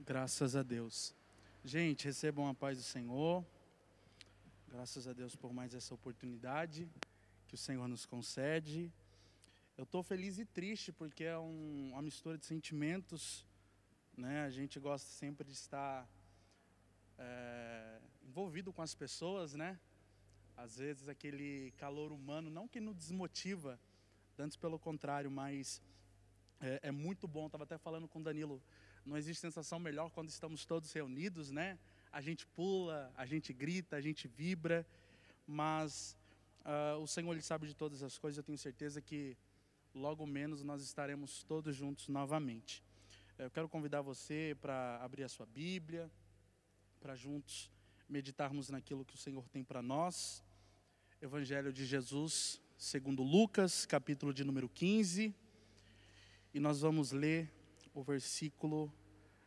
Graças a Deus. Gente, recebam a paz do Senhor. Graças a Deus por mais essa oportunidade que o Senhor nos concede. Eu estou feliz e triste porque é um, uma mistura de sentimentos. Né? A gente gosta sempre de estar é, envolvido com as pessoas, né? Às vezes aquele calor humano, não que nos desmotiva, antes pelo contrário, mas é, é muito bom. Estava até falando com o Danilo não existe sensação melhor quando estamos todos reunidos, né? A gente pula, a gente grita, a gente vibra, mas uh, o Senhor ele sabe de todas as coisas. Eu tenho certeza que logo menos nós estaremos todos juntos novamente. Eu quero convidar você para abrir a sua Bíblia, para juntos meditarmos naquilo que o Senhor tem para nós. Evangelho de Jesus, segundo Lucas, capítulo de número 15. E nós vamos ler o versículo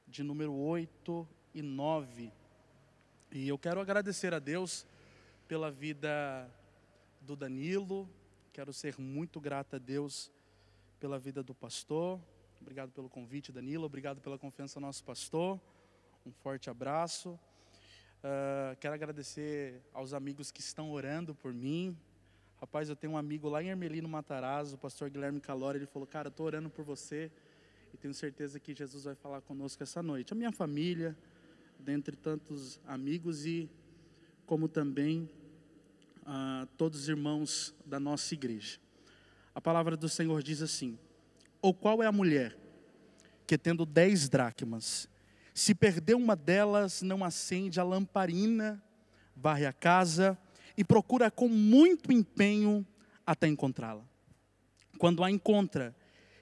de número 8 e 9. E eu quero agradecer a Deus pela vida do Danilo, quero ser muito grata a Deus pela vida do pastor. Obrigado pelo convite, Danilo. Obrigado pela confiança no nosso pastor. Um forte abraço. Uh, quero agradecer aos amigos que estão orando por mim. Rapaz, eu tenho um amigo lá em Ermelino Matarazzo, o pastor Guilherme Calori. Ele falou: Cara, eu estou orando por você e tenho certeza que Jesus vai falar conosco essa noite. A minha família, dentre tantos amigos e como também ah, todos os irmãos da nossa igreja. A palavra do Senhor diz assim: Ou qual é a mulher que, tendo dez dracmas, se perder uma delas, não acende a lamparina, varre a casa e procura com muito empenho até encontrá-la? Quando a encontra,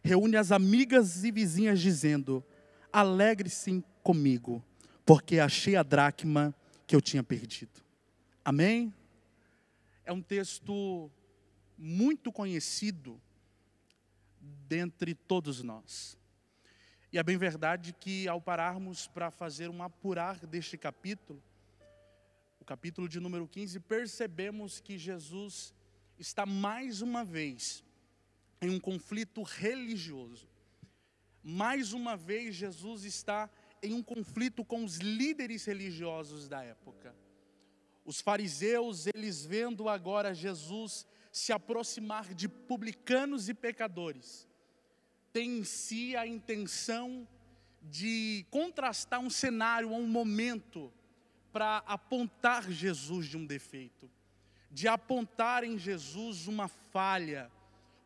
reúne as amigas e vizinhas, dizendo: Alegre-se comigo, porque achei a dracma que eu tinha perdido. Amém? É um texto muito conhecido dentre todos nós. E é bem verdade que ao pararmos para fazer um apurar deste capítulo, o capítulo de número 15, percebemos que Jesus está mais uma vez em um conflito religioso. Mais uma vez, Jesus está em um conflito com os líderes religiosos da época. Os fariseus, eles vendo agora Jesus se aproximar de publicanos e pecadores, têm em si a intenção de contrastar um cenário, um momento, para apontar Jesus de um defeito, de apontar em Jesus uma falha,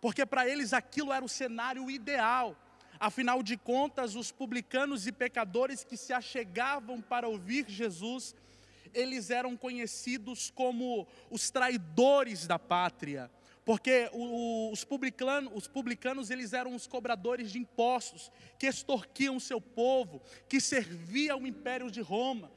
porque para eles aquilo era o cenário ideal. Afinal de contas, os publicanos e pecadores que se achegavam para ouvir Jesus, eles eram conhecidos como os traidores da pátria, porque os publicanos, os publicanos eles eram os cobradores de impostos, que extorquiam o seu povo, que serviam ao império de Roma.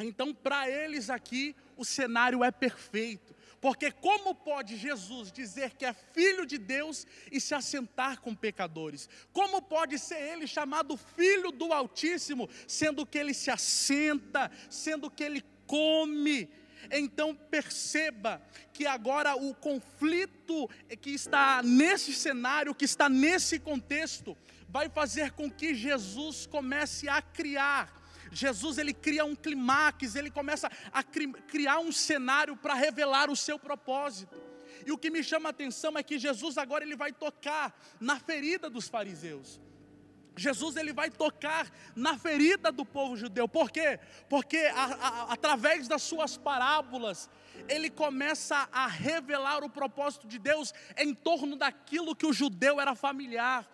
Então, para eles aqui, o cenário é perfeito. Porque como pode Jesus dizer que é filho de Deus e se assentar com pecadores? Como pode ser ele chamado filho do Altíssimo, sendo que ele se assenta, sendo que ele come? Então perceba que agora o conflito que está nesse cenário, que está nesse contexto, vai fazer com que Jesus comece a criar Jesus ele cria um clímax, ele começa a criar um cenário para revelar o seu propósito. E o que me chama a atenção é que Jesus agora ele vai tocar na ferida dos fariseus. Jesus ele vai tocar na ferida do povo judeu. Por quê? Porque a, a, através das suas parábolas, ele começa a revelar o propósito de Deus em torno daquilo que o judeu era familiar,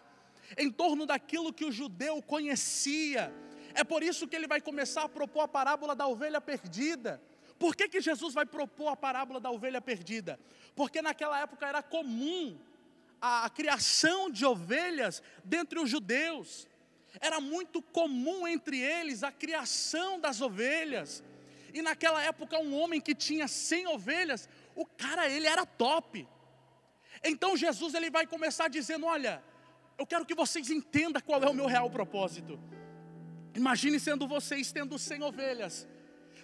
em torno daquilo que o judeu conhecia. É por isso que ele vai começar a propor a parábola da ovelha perdida. Por que, que Jesus vai propor a parábola da ovelha perdida? Porque naquela época era comum a, a criação de ovelhas dentre os judeus. Era muito comum entre eles a criação das ovelhas. E naquela época, um homem que tinha 100 ovelhas, o cara, ele era top. Então Jesus ele vai começar dizendo: Olha, eu quero que vocês entendam qual é o meu real propósito. Imagine sendo vocês tendo 100 ovelhas.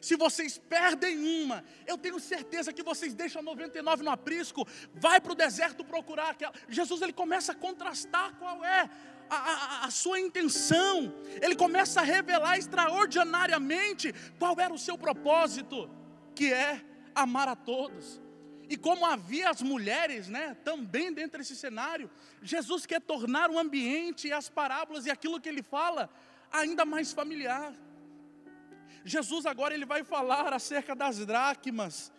Se vocês perdem uma, eu tenho certeza que vocês deixam 99 no aprisco, vai para o deserto procurar aquela. Jesus ele começa a contrastar qual é a, a, a, sua intenção, ele começa a revelar extraordinariamente qual era o seu propósito, que é amar a todos. E como havia as mulheres, né, também dentro desse cenário, Jesus quer tornar o ambiente e as parábolas e aquilo que ele fala ainda mais familiar. Jesus agora ele vai falar acerca das dracmas.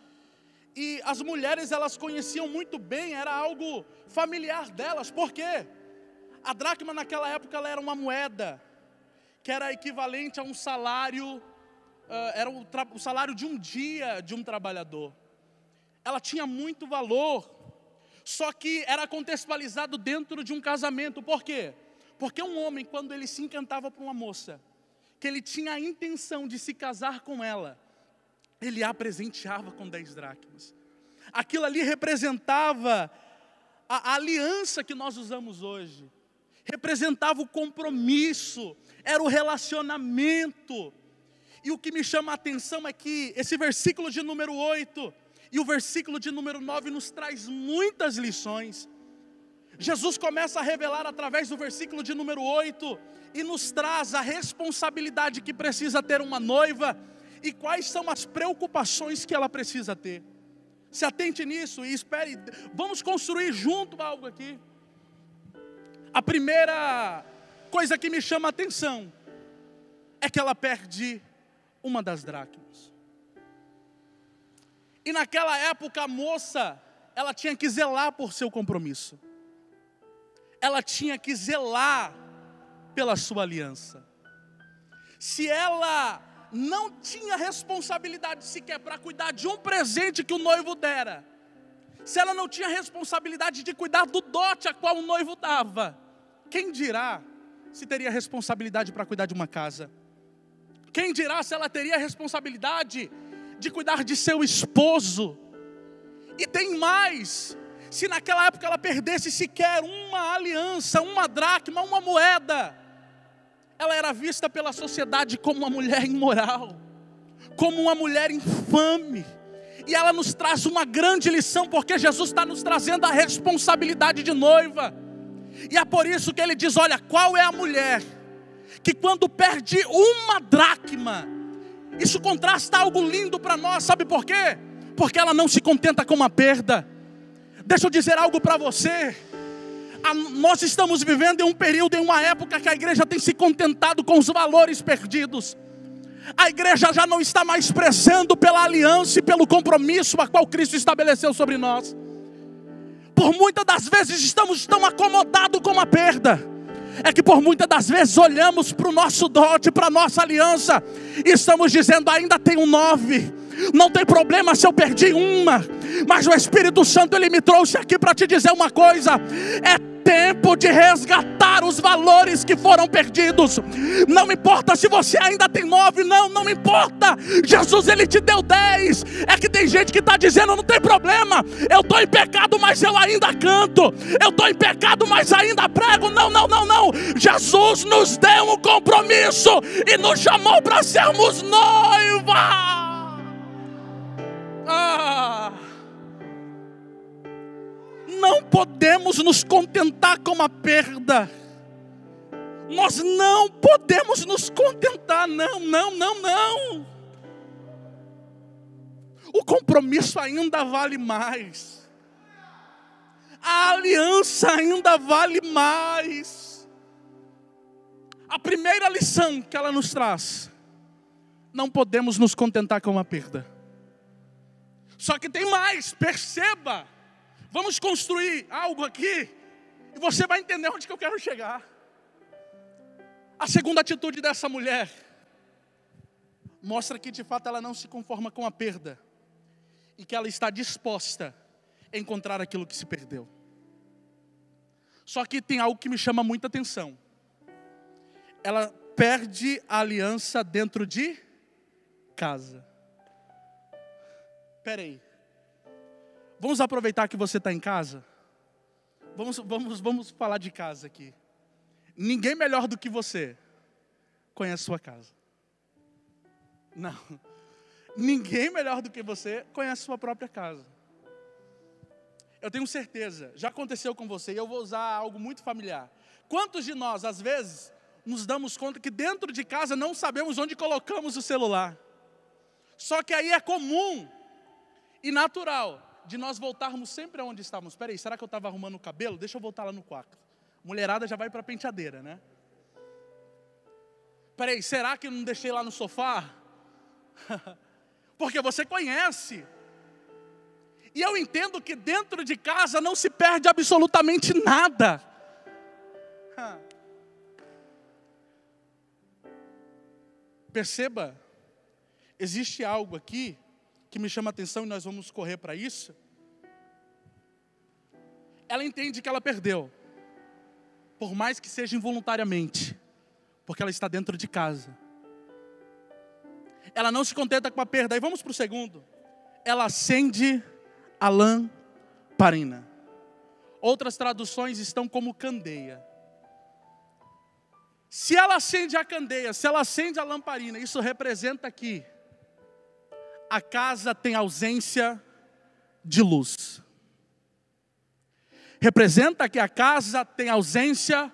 E as mulheres elas conheciam muito bem, era algo familiar delas. Por quê? A dracma naquela época ela era uma moeda que era equivalente a um salário, uh, era o, o salário de um dia de um trabalhador. Ela tinha muito valor, só que era contextualizado dentro de um casamento. Por quê? Porque um homem, quando ele se encantava por uma moça, que ele tinha a intenção de se casar com ela, ele a presenteava com dez dracmas. Aquilo ali representava a, aliança que nós usamos hoje, representava o compromisso, era o relacionamento. E o que me chama a atenção é que esse versículo de número 8 e o versículo de número 9 nos traz muitas lições. Jesus começa a revelar através do versículo de número 8 e nos traz a responsabilidade que precisa ter uma noiva e quais são as preocupações que ela precisa ter. Se atente nisso e espere, vamos construir junto algo aqui. A primeira coisa que me chama a atenção é que ela perde uma das dracmas. E naquela época a moça, ela tinha que zelar por seu compromisso. Ela tinha que zelar pela sua aliança. Se ela não tinha responsabilidade sequer para cuidar de um presente que o noivo dera, se ela não tinha responsabilidade de cuidar do dote a qual o noivo dava, quem dirá se teria responsabilidade para cuidar de uma casa? Quem dirá se ela teria responsabilidade de cuidar de seu esposo? E tem mais: se naquela época ela perdesse sequer uma aliança, uma dracma, uma moeda, ela era vista pela sociedade como uma mulher imoral, como uma mulher infame. E ela nos traz uma grande lição, porque Jesus está nos trazendo a responsabilidade de noiva. E é por isso que ele diz: olha, qual é a mulher que quando perde uma dracma, isso contrasta algo lindo para nós, sabe por quê? Porque ela não se contenta com uma perda. Deixa eu dizer algo para você a, nós estamos vivendo em um período, em uma época que a igreja tem se contentado com os valores perdidos. A igreja já não está mais prezando pela aliança e pelo compromisso a qual Cristo estabeleceu sobre nós. Por muitas das vezes estamos tão acomodados com a perda. É que por muitas das vezes olhamos para o nosso dote, para a nossa aliança, e estamos dizendo: ainda tem um nove, não tem problema se eu perdi uma, mas o Espírito Santo ele me trouxe aqui para te dizer uma coisa: é tempo de resgatar os valores que foram perdidos. Não importa se você ainda tem nove, não, não importa. Jesus ele te deu dez. É que tem gente que está dizendo não tem problema. Eu estou em pecado, mas eu ainda canto. Eu estou em pecado, mas ainda prego. Não, não, não, não. Jesus nos deu um compromisso e nos chamou para sermos noiva. Ah não podemos nos contentar com a perda. Nós não podemos nos contentar, não, não, não, não. O compromisso ainda vale mais. A aliança ainda vale mais. A primeira lição que ela nos traz: não podemos nos contentar com uma perda. Só que tem mais, perceba. Vamos construir algo aqui e você vai entender onde que eu quero chegar. A segunda atitude dessa mulher mostra que de fato ela não se conforma com a perda e que ela está disposta a encontrar aquilo que se perdeu. Só que tem algo que me chama muita atenção. Ela perde a aliança dentro de casa. Peraí. Vamos aproveitar que você está em casa? Vamos, vamos, vamos falar de casa aqui. Ninguém melhor do que você conhece sua casa. Não. Ninguém melhor do que você conhece sua própria casa. Eu tenho certeza, já aconteceu com você, e eu vou usar algo muito familiar. Quantos de nós, às vezes, nos damos conta que dentro de casa não sabemos onde colocamos o celular? Só que aí é comum e natural de nós voltarmos sempre aonde estávamos. Espera aí, será que eu estava arrumando o cabelo? Deixa eu voltar lá no quarto. Mulherada já vai para a penteadeira, né? Espera aí, será que eu não deixei lá no sofá? Porque você conhece. E eu entendo que dentro de casa não se perde absolutamente nada. Perceba, existe algo aqui que me chama a atenção e nós vamos correr para isso. Ela entende que ela perdeu, por mais que seja involuntariamente, porque ela está dentro de casa. Ela não se contenta com a perda. E vamos para o segundo. Ela acende a lamparina. Outras traduções estão como candeia. Se ela acende a candeia, se ela acende a lamparina, isso representa que a casa tem ausência de luz. Representa que a casa tem ausência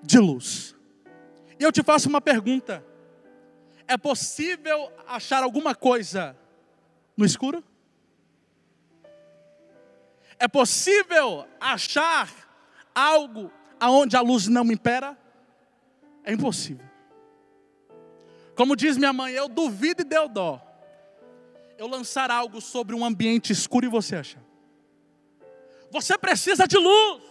de luz. E eu te faço uma pergunta: é possível achar alguma coisa no escuro? É possível achar algo aonde a luz não impera? É impossível. Como diz minha mãe, eu duvido e deu dó. Eu lançar algo sobre um ambiente escuro e você achar. Você precisa de luz.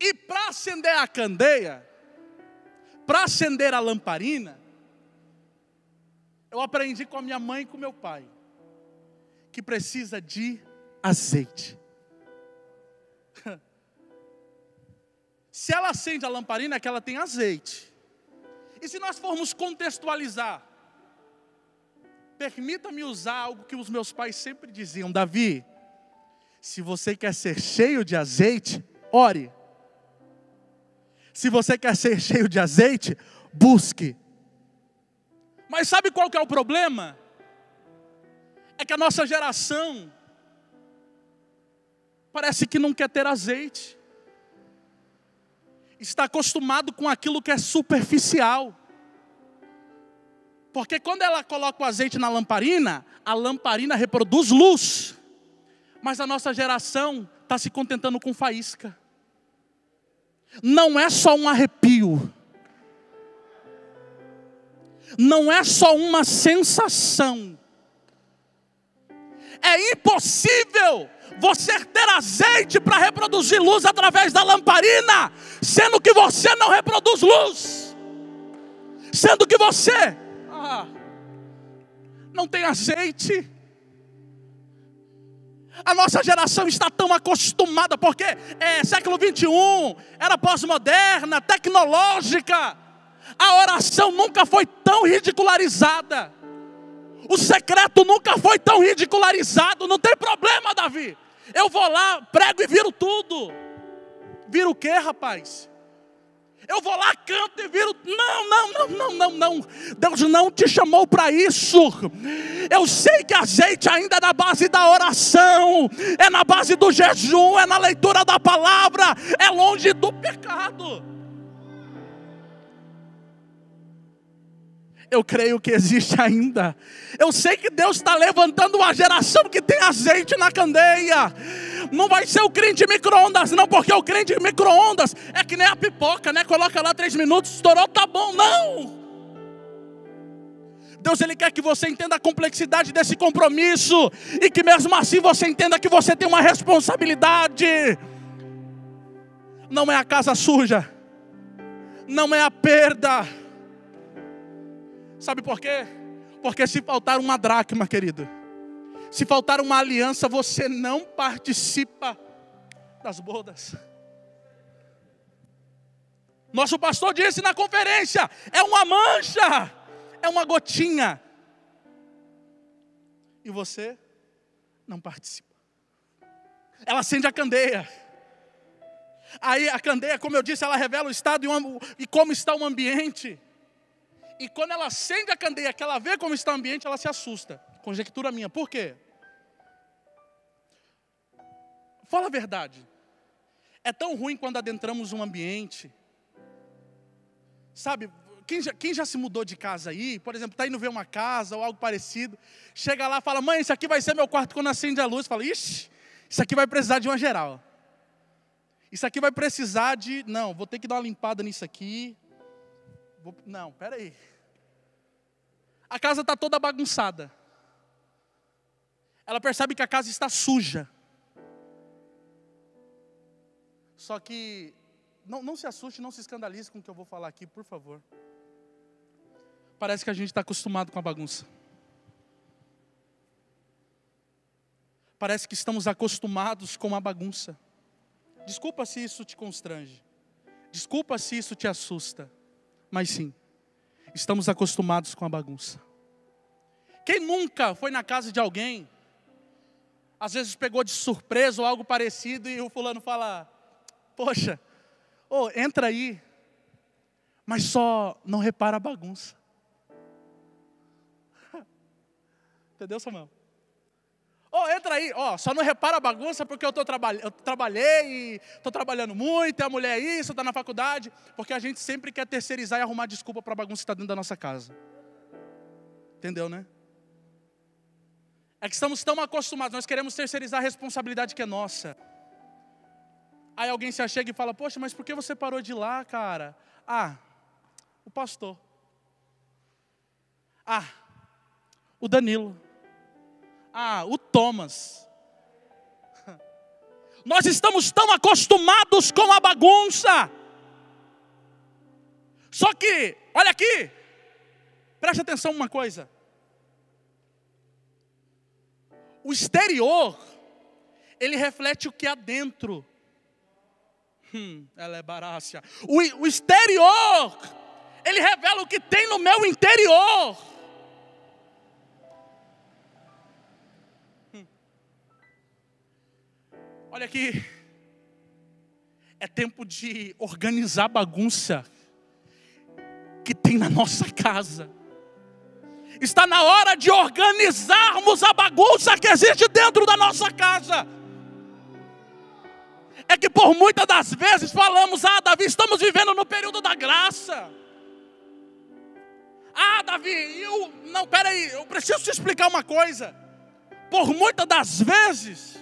E para acender a candeia, para acender a lamparina, eu aprendi com a minha mãe e com meu pai que precisa de azeite. Se ela acende a lamparina, é que ela tem azeite. E se nós formos contextualizar, permita-me usar algo que os meus pais sempre diziam: Davi, se você quer ser cheio de azeite, ore. Se você quer ser cheio de azeite, busque. Mas sabe qual que é o problema? É que a nossa geração parece que não quer ter azeite está acostumado com aquilo que é superficial. Porque quando ela coloca o azeite na lamparina, a lamparina reproduz luz. Mas a nossa geração está se contentando com faísca. Não é só um arrepio. Não é só uma sensação. É impossível você ter azeite para reproduzir luz através da lamparina, sendo que você não reproduz luz, sendo que você ah, não tem azeite. A nossa geração está tão acostumada, porque é século 21, era pós-moderna, tecnológica. A oração nunca foi tão ridicularizada. O secreto nunca foi tão ridicularizado. Não tem problema, Davi. Eu vou lá, prego e viro tudo. Viro o quê, rapaz? Eu vou lá, canto e viro. Não, não, não, não, não, não. Deus não te chamou para isso. Eu sei que azeite ainda é na base da oração, é na base do jejum, é na leitura da palavra, é longe do pecado. Eu creio que existe ainda. Eu sei que Deus está levantando uma geração que tem azeite na candeia. Não vai ser o crente micro-ondas, não, porque o crente micro-ondas é que nem a pipoca, né? Coloca lá três minutos, estourou, tá bom. Não! Deus ele quer que você entenda a complexidade desse compromisso e que mesmo assim você entenda que você tem uma responsabilidade. Não é a casa suja, não é a perda Sabe por quê? Porque se faltar uma dracma, querido, se faltar uma aliança, você não participa das bodas. Nosso pastor disse na conferência: é uma mancha, é uma gotinha. E você não participa. Ela acende a candeia. Aí a candeia, como eu disse, ela revela o estado e como está o ambiente. E quando ela acende a candeia, que ela vê como está o ambiente, ela se assusta. Conjectura minha. Por quê? Fala a verdade. É tão ruim quando adentramos um ambiente. Sabe, quem já, quem já, se mudou de casa aí, por exemplo, está indo ver uma casa ou algo parecido, chega lá e fala, mãe, isso aqui vai ser meu quarto quando acende a luz. Fala, ixi, isso aqui vai precisar de uma geral. Isso aqui vai precisar de. Não, vou ter que dar uma limpada nisso aqui. Vou, não, peraí. A casa está toda bagunçada. Ela percebe que a casa está suja. Só que, não, não se assuste, não se escandalize com o que eu vou falar aqui, por favor. Parece que a gente está acostumado com a bagunça. Parece que estamos acostumados com a bagunça. Desculpa se isso te constrange. Desculpa se isso te assusta. Mas sim, estamos acostumados com a bagunça. Quem nunca foi na casa de alguém, às vezes pegou de surpresa ou algo parecido e o fulano fala: Poxa, oh, entra aí, mas só não repara a bagunça. Entendeu, Samuel? Ó, oh, entra aí, ó, oh, só não repara a bagunça porque eu, tô traba eu trabalhei e estou trabalhando muito, a mulher é isso, está na faculdade, porque a gente sempre quer terceirizar e arrumar desculpa para a bagunça que está dentro da nossa casa. Entendeu, né? É que estamos tão acostumados, nós queremos terceirizar a responsabilidade que é nossa. Aí alguém se achega e fala: Poxa, mas por que você parou de ir lá, cara? Ah, o pastor. Ah, o Danilo. Ah, o Thomas. Nós estamos tão acostumados com a bagunça. Só que, olha aqui, preste atenção uma coisa. O exterior, ele reflete o que há dentro. Hum, ela é barácia. O, o exterior, ele revela o que tem no meu interior. Olha aqui. É tempo de organizar a bagunça que tem na nossa casa. Está na hora de organizarmos a bagunça que existe dentro da nossa casa. É que por muitas das vezes falamos: Ah, Davi, estamos vivendo no período da graça. Ah, Davi, eu. Não, peraí, eu preciso te explicar uma coisa. Por muitas das vezes,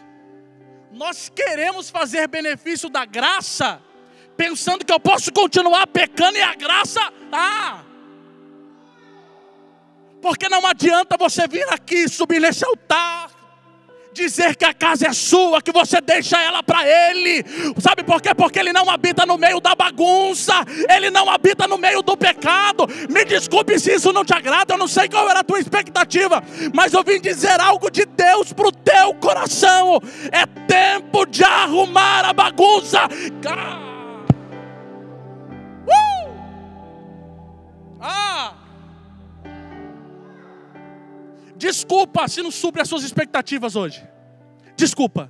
nós queremos fazer benefício da graça, pensando que eu posso continuar pecando e a graça, ah, porque não adianta você vir aqui subir nesse altar dizer que a casa é sua, que você deixa ela para Ele. Sabe por quê? Porque Ele não habita no meio da bagunça, Ele não habita no meio do pecado. Me desculpe se isso não te agrada, eu não sei qual era a tua expectativa, mas eu vim dizer algo de Deus para o teu coração. É tempo de arrumar a bagunça. Uh! Ah! Desculpa se não supre as suas expectativas hoje. Desculpa.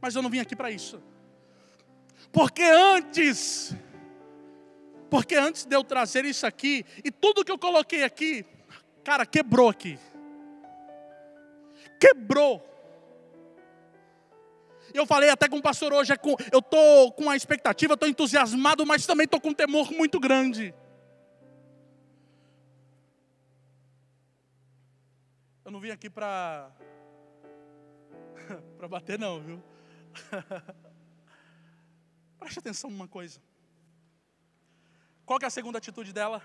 Mas eu não vim aqui para isso. Porque antes, porque antes de eu trazer isso aqui, e tudo que eu coloquei aqui, cara, quebrou aqui. Quebrou. Eu falei até com o pastor hoje, é eu estou com a expectativa, estou entusiasmado, mas também estou com um temor muito grande. Eu não vim aqui para para bater não, viu? Preste atenção numa coisa. Qual é a segunda atitude dela?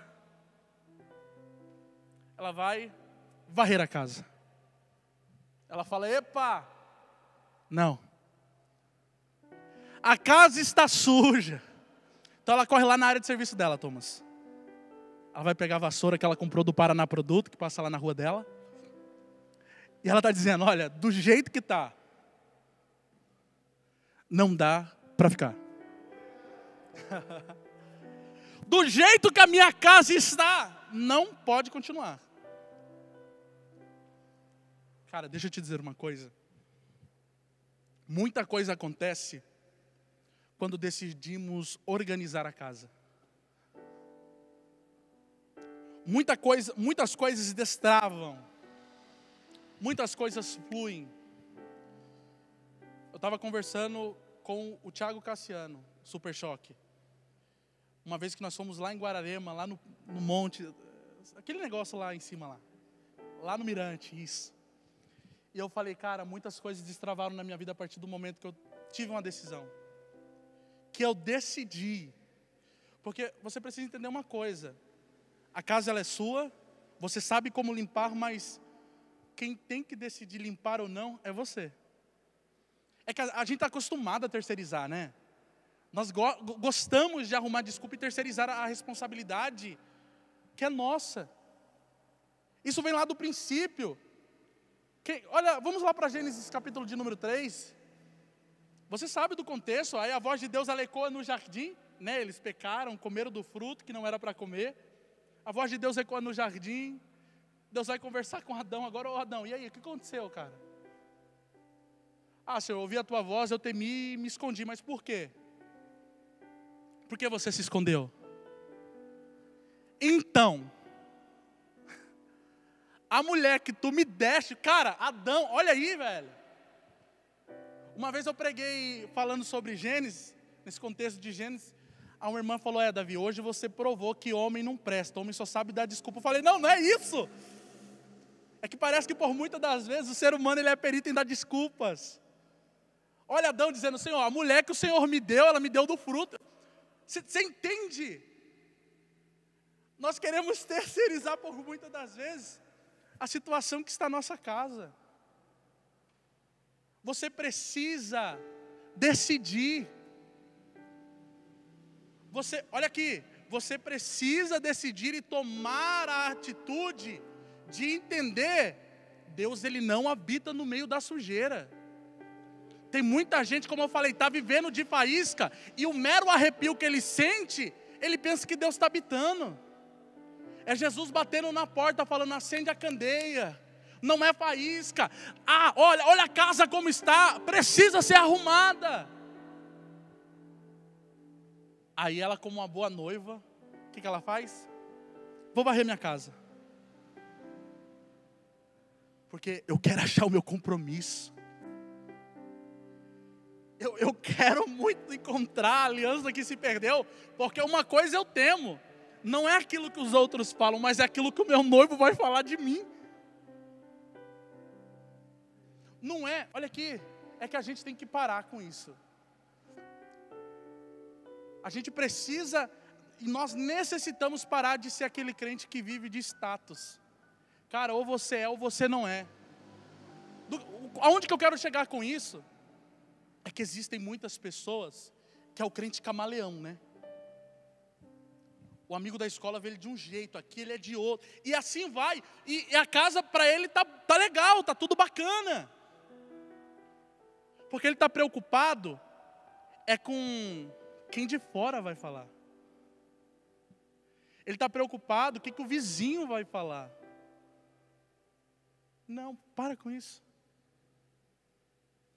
Ela vai varrer a casa. Ela fala: "Epa! Não. A casa está suja." Então ela corre lá na área de serviço dela, Thomas. Ela vai pegar a vassoura que ela comprou do Paraná Produto, que passa lá na rua dela. E ela está dizendo: olha, do jeito que está, não dá para ficar. do jeito que a minha casa está, não pode continuar. Cara, deixa eu te dizer uma coisa. Muita coisa acontece quando decidimos organizar a casa. Muita coisa, muitas coisas destravam muitas coisas fluem. Eu estava conversando com o Thiago Cassiano, Super Choque. Uma vez que nós fomos lá em Guararema, lá no, no monte, aquele negócio lá em cima lá. Lá no Mirante, isso. E eu falei, cara, muitas coisas destravaram na minha vida a partir do momento que eu tive uma decisão. Que eu decidi. Porque você precisa entender uma coisa. A casa ela é sua, você sabe como limpar, mas quem tem que decidir limpar ou não é você. É que a, a gente está acostumado a terceirizar, né? Nós go gostamos de arrumar desculpa e terceirizar a, a responsabilidade que é nossa. Isso vem lá do princípio. Que, olha, vamos lá para Gênesis capítulo de número 3. Você sabe do contexto, aí a voz de Deus ecoa no jardim, né? Eles pecaram, comeram do fruto que não era para comer. A voz de Deus ecoa no jardim. Deus vai conversar com Adão agora, ô Adão, e aí, o que aconteceu, cara? Ah, Senhor, eu ouvi a tua voz, eu temi e me escondi, mas por quê? Por que você se escondeu? Então, a mulher que tu me deste, cara, Adão, olha aí, velho. Uma vez eu preguei falando sobre Gênesis, nesse contexto de Gênesis, a uma irmã falou: É, Davi, hoje você provou que homem não presta, homem só sabe dar desculpa. Eu falei: Não, não é isso. É que parece que por muitas das vezes o ser humano ele é perito em dar desculpas. Olha Adão dizendo: Senhor, a mulher que o Senhor me deu, ela me deu do fruto. Você, entende? Nós queremos terceirizar por muitas das vezes a situação que está na nossa casa. Você precisa decidir. Você, olha aqui, você precisa decidir e tomar a atitude de entender, Deus ele não habita no meio da sujeira. Tem muita gente, como eu falei, está vivendo de faísca, e o mero arrepio que ele sente, ele pensa que Deus está habitando. É Jesus batendo na porta, falando: acende a candeia. Não é faísca. Ah, olha, olha a casa como está, precisa ser arrumada. Aí ela, como uma boa noiva, o que, que ela faz? Vou varrer minha casa. Porque eu quero achar o meu compromisso. Eu, eu quero muito encontrar a aliança que se perdeu, porque uma coisa eu temo, não é aquilo que os outros falam, mas é aquilo que o meu noivo vai falar de mim. Não é, olha aqui, é que a gente tem que parar com isso. A gente precisa, e nós necessitamos parar de ser aquele crente que vive de status. Cara, ou você é ou você não é. Do, aonde que eu quero chegar com isso? É que existem muitas pessoas que é o crente camaleão, né? O amigo da escola vê ele de um jeito, aqui ele é de outro. E assim vai. E, e a casa para ele tá, tá legal, tá tudo bacana. Porque ele está preocupado é com quem de fora vai falar. Ele está preocupado o que, que o vizinho vai falar. Não, para com isso.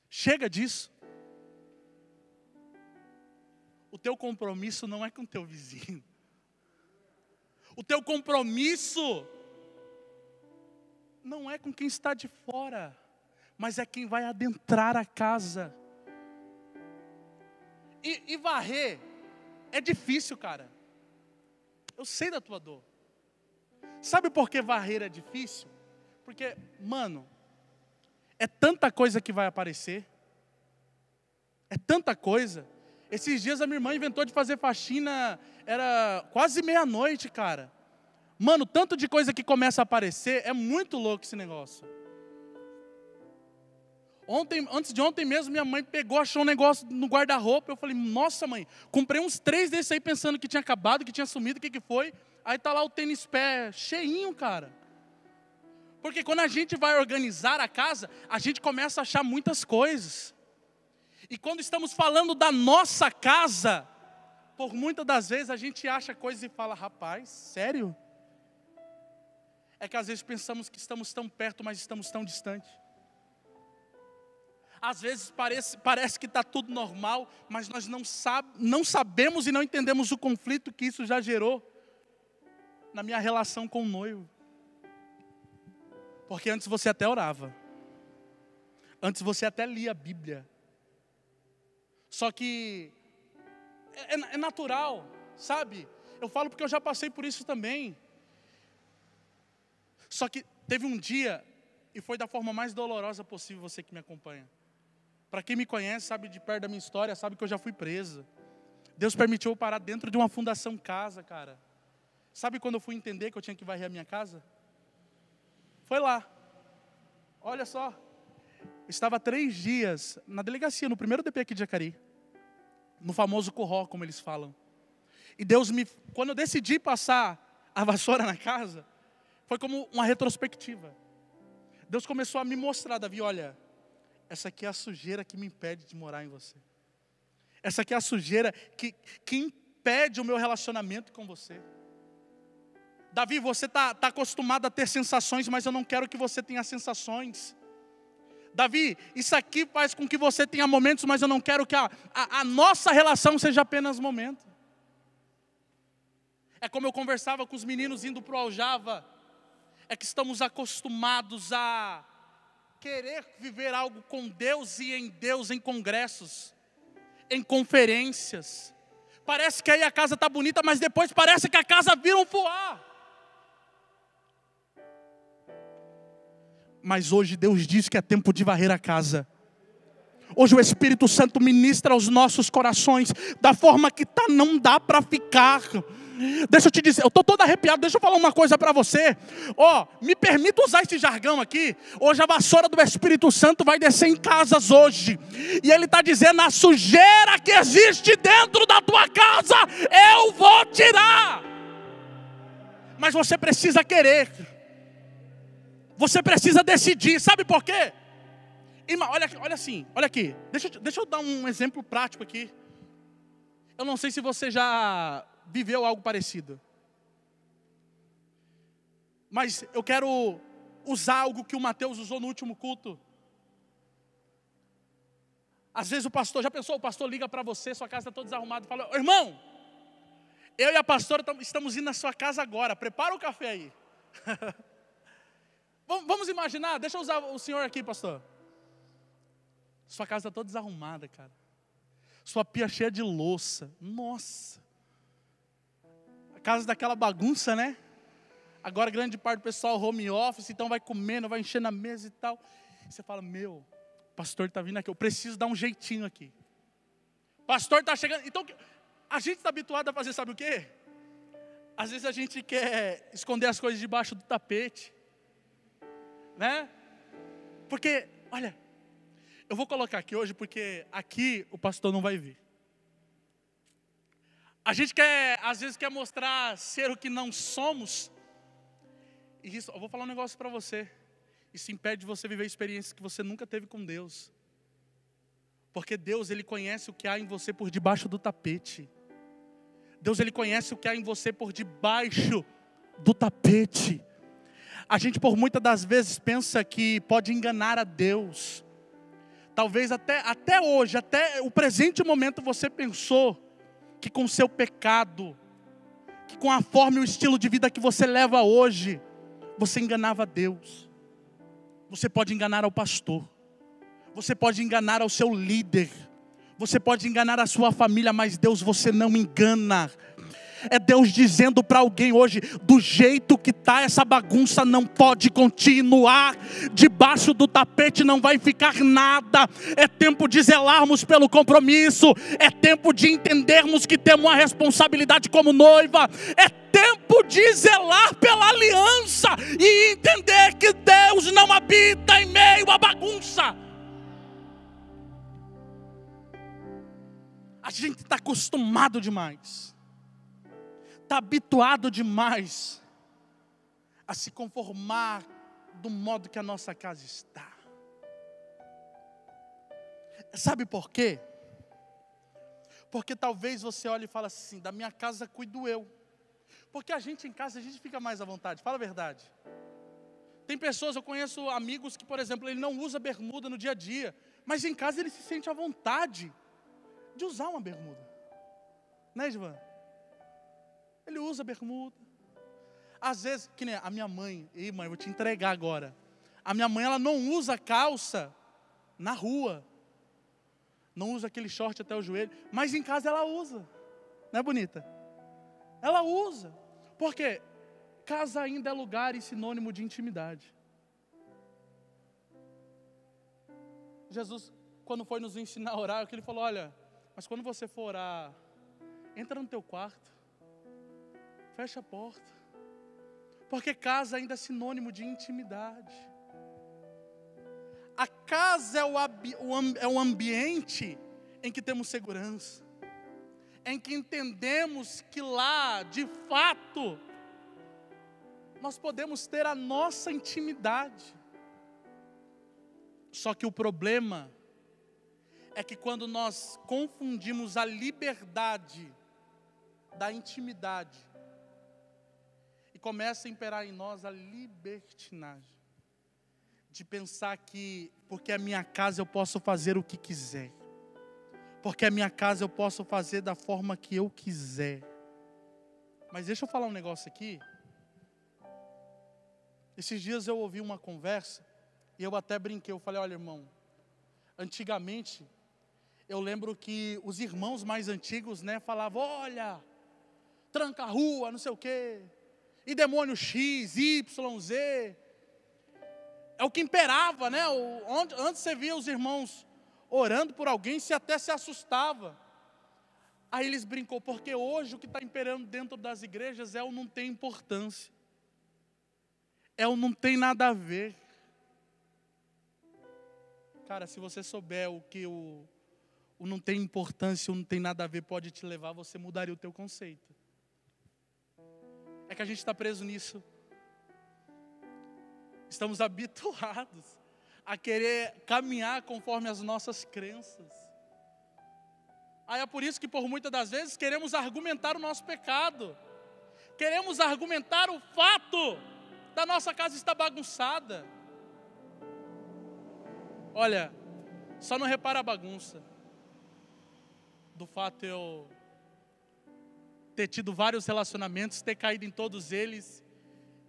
Chega disso. O teu compromisso não é com o teu vizinho. O teu compromisso não é com quem está de fora, mas é quem vai adentrar a casa. E, e varrer é difícil, cara. Eu sei da tua dor. Sabe por que varrer é difícil? Porque, mano, é tanta coisa que vai aparecer. É tanta coisa. Esses dias a minha irmã inventou de fazer faxina, era quase meia-noite, cara. Mano, tanto de coisa que começa a aparecer, é muito louco esse negócio. Ontem, antes de ontem mesmo, minha mãe pegou, achou um negócio no guarda-roupa. Eu falei, nossa mãe, comprei uns três desses aí pensando que tinha acabado, que tinha sumido, o que, que foi? Aí tá lá o tênis pé cheinho, cara. Porque quando a gente vai organizar a casa, a gente começa a achar muitas coisas. E quando estamos falando da nossa casa, por muitas das vezes a gente acha coisas e fala, rapaz, sério? É que às vezes pensamos que estamos tão perto, mas estamos tão distantes. Às vezes parece, parece que está tudo normal, mas nós não, sabe, não sabemos e não entendemos o conflito que isso já gerou na minha relação com o noivo. Porque antes você até orava. Antes você até lia a Bíblia. Só que é, é, é natural, sabe? Eu falo porque eu já passei por isso também. Só que teve um dia, e foi da forma mais dolorosa possível, você que me acompanha. Para quem me conhece, sabe de perto da minha história, sabe que eu já fui presa. Deus permitiu eu parar dentro de uma fundação casa, cara. Sabe quando eu fui entender que eu tinha que varrer a minha casa? Foi lá. Olha só. Estava três dias na delegacia, no primeiro DP aqui de Jacari. No famoso curró, como eles falam. E Deus me. Quando eu decidi passar a vassoura na casa, foi como uma retrospectiva. Deus começou a me mostrar, Davi, olha, essa aqui é a sujeira que me impede de morar em você. Essa aqui é a sujeira que, que impede o meu relacionamento com você. Davi, você está tá acostumado a ter sensações, mas eu não quero que você tenha sensações. Davi, isso aqui faz com que você tenha momentos, mas eu não quero que a, a, a nossa relação seja apenas momento. É como eu conversava com os meninos indo para o Aljava, é que estamos acostumados a querer viver algo com Deus e em Deus em congressos, em conferências. Parece que aí a casa está bonita, mas depois parece que a casa vira um fuar. Mas hoje Deus diz que é tempo de varrer a casa. Hoje o Espírito Santo ministra aos nossos corações da forma que tá, não dá para ficar. Deixa eu te dizer, eu estou todo arrepiado, deixa eu falar uma coisa para você. Ó, oh, me permita usar esse jargão aqui. Hoje a vassoura do Espírito Santo vai descer em casas hoje. E ele está dizendo: a sujeira que existe dentro da tua casa, eu vou tirar. Mas você precisa querer. Você precisa decidir. Sabe por quê? Olha, olha assim, olha aqui. Deixa, deixa eu dar um exemplo prático aqui. Eu não sei se você já viveu algo parecido. Mas eu quero usar algo que o Mateus usou no último culto. Às vezes o pastor, já pensou, o pastor liga para você, sua casa está toda desarrumada, e fala, irmão, eu e a pastora estamos indo na sua casa agora, prepara o café aí. Vamos imaginar, deixa eu usar o senhor aqui, pastor. Sua casa está toda desarrumada, cara. Sua pia cheia de louça. Nossa. A casa daquela bagunça, né? Agora grande parte do pessoal home office, então vai comendo, vai enchendo a mesa e tal. E você fala, meu, o pastor está vindo aqui, eu preciso dar um jeitinho aqui. O pastor está chegando. Então, a gente está habituado a fazer, sabe o quê? Às vezes a gente quer esconder as coisas debaixo do tapete né? Porque, olha, eu vou colocar aqui hoje porque aqui o pastor não vai vir. A gente quer, às vezes quer mostrar ser o que não somos. E isso, eu vou falar um negócio para você. Isso impede de você viver experiências que você nunca teve com Deus. Porque Deus, ele conhece o que há em você por debaixo do tapete. Deus, ele conhece o que há em você por debaixo do tapete. A gente por muitas das vezes pensa que pode enganar a Deus. Talvez até, até hoje, até o presente momento você pensou que com seu pecado, que com a forma e o estilo de vida que você leva hoje, você enganava Deus. Você pode enganar ao pastor. Você pode enganar ao seu líder. Você pode enganar a sua família, mas Deus você não engana. É Deus dizendo para alguém hoje: do jeito que está essa bagunça não pode continuar, debaixo do tapete não vai ficar nada. É tempo de zelarmos pelo compromisso, é tempo de entendermos que temos uma responsabilidade como noiva, é tempo de zelar pela aliança e entender que Deus não habita em meio à bagunça. A gente está acostumado demais está habituado demais a se conformar do modo que a nossa casa está. Sabe por quê? Porque talvez você olhe e fale assim: da minha casa cuido eu. Porque a gente em casa, a gente fica mais à vontade, fala a verdade. Tem pessoas, eu conheço amigos que, por exemplo, ele não usa bermuda no dia a dia, mas em casa ele se sente à vontade de usar uma bermuda. Né, Ivan? Usa bermuda. Às vezes, que nem a minha mãe, ei mãe, vou te entregar agora. A minha mãe, ela não usa calça na rua. não usa aquele short até o joelho, mas em casa ela usa. Não é bonita? Ela usa. Por quê? Casa ainda é lugar e sinônimo de intimidade. Jesus, quando foi nos ensinar a orar, ele falou: Olha, mas quando você for orar, entra no teu quarto, fecha a porta, porque casa ainda é sinônimo de intimidade. A casa é o, é o ambiente em que temos segurança, em que entendemos que lá, de fato, nós podemos ter a nossa intimidade. Só que o problema é que quando nós confundimos a liberdade da intimidade começa a imperar em nós a libertinagem de pensar que porque é minha casa eu posso fazer o que quiser. Porque é minha casa eu posso fazer da forma que eu quiser. Mas deixa eu falar um negócio aqui. Esses dias eu ouvi uma conversa e eu até brinquei, eu falei, olha irmão, antigamente eu lembro que os irmãos mais antigos, né, falavam, olha, tranca a rua, não sei o quê, e demônio X, Y, Z. É o que imperava, né? onde, antes você via os irmãos orando por alguém, se até se assustava. Aí eles brincou, porque hoje o que está imperando dentro das igrejas é o não tem importância. É o não tem nada a ver. Cara, se você souber o que o, o não tem importância, o não tem nada a ver pode te levar, você mudaria o teu conceito. É que a gente está preso nisso. Estamos habituados a querer caminhar conforme as nossas crenças. Aí é por isso que por muitas das vezes queremos argumentar o nosso pecado. Queremos argumentar o fato da nossa casa estar bagunçada. Olha, só não repara a bagunça do fato eu ter tido vários relacionamentos, ter caído em todos eles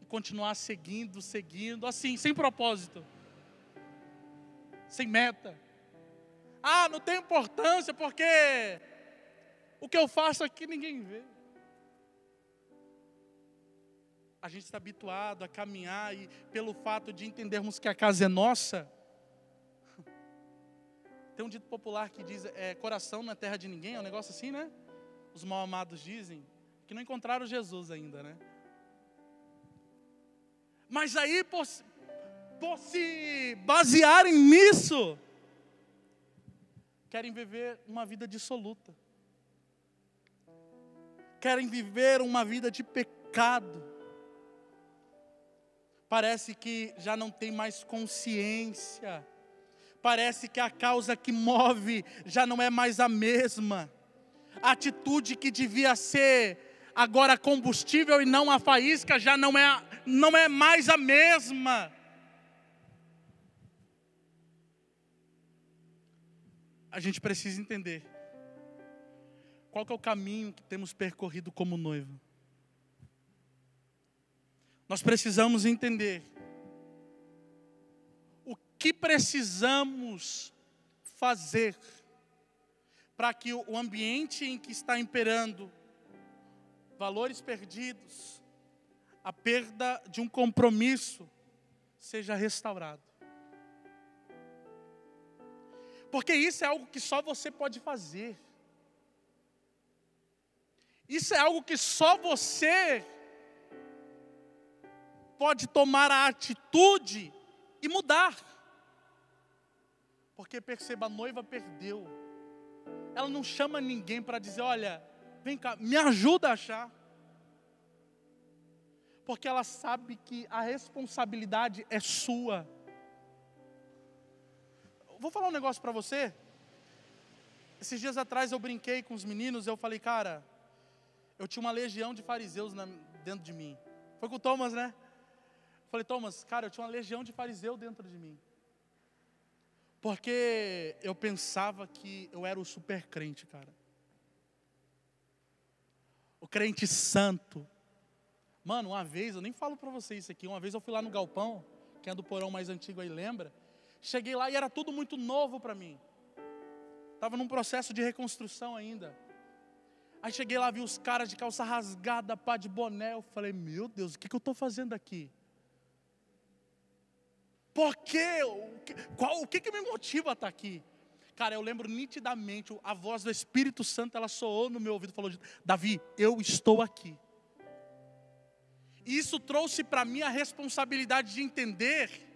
e continuar seguindo, seguindo, assim, sem propósito, sem meta. Ah, não tem importância porque o que eu faço aqui ninguém vê. A gente está habituado a caminhar e pelo fato de entendermos que a casa é nossa, tem um dito popular que diz: é, coração na terra de ninguém, é um negócio assim, né? Os mal amados dizem que não encontraram Jesus ainda, né? Mas aí, por, por se basearem nisso, querem viver uma vida dissoluta, querem viver uma vida de pecado. Parece que já não tem mais consciência parece que a causa que move já não é mais a mesma. Atitude que devia ser agora combustível e não a faísca já não é, não é mais a mesma. A gente precisa entender qual é o caminho que temos percorrido como noivo. Nós precisamos entender que precisamos fazer para que o ambiente em que está imperando valores perdidos, a perda de um compromisso, seja restaurado. Porque isso é algo que só você pode fazer. Isso é algo que só você pode tomar a atitude e mudar. Porque perceba, a noiva perdeu. Ela não chama ninguém para dizer: olha, vem cá, me ajuda a achar. Porque ela sabe que a responsabilidade é sua. Vou falar um negócio para você. Esses dias atrás eu brinquei com os meninos, eu falei, cara, eu tinha uma legião de fariseus na, dentro de mim. Foi com o Thomas, né? Falei, Thomas, cara, eu tinha uma legião de fariseu dentro de mim. Porque eu pensava que eu era o super crente, cara. O crente santo. Mano, uma vez, eu nem falo para vocês isso aqui, uma vez eu fui lá no galpão, quem é do porão mais antigo aí lembra. Cheguei lá e era tudo muito novo para mim. Estava num processo de reconstrução ainda. Aí cheguei lá, vi os caras de calça rasgada, pá de boné. Eu falei, meu Deus, o que, que eu estou fazendo aqui? Por quê? Qual, o que, que me motiva a estar aqui? Cara, eu lembro nitidamente, a voz do Espírito Santo, ela soou no meu ouvido falou: Davi, eu estou aqui. E isso trouxe para mim a responsabilidade de entender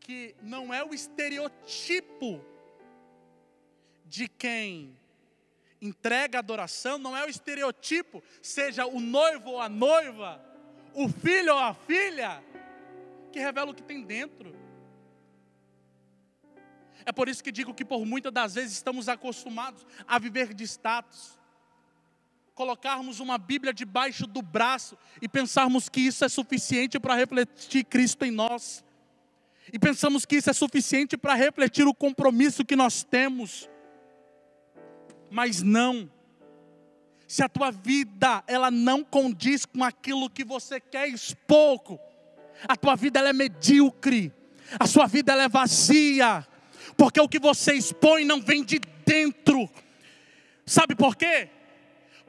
que não é o estereotipo de quem entrega adoração, não é o estereotipo, seja o noivo ou a noiva, o filho ou a filha, que revela o que tem dentro. É por isso que digo que por muitas das vezes estamos acostumados a viver de status. Colocarmos uma Bíblia debaixo do braço e pensarmos que isso é suficiente para refletir Cristo em nós. E pensamos que isso é suficiente para refletir o compromisso que nós temos. Mas não. Se a tua vida ela não condiz com aquilo que você quer expor, a tua vida ela é medíocre. A sua vida ela é vazia. Porque o que você expõe não vem de dentro. Sabe por quê?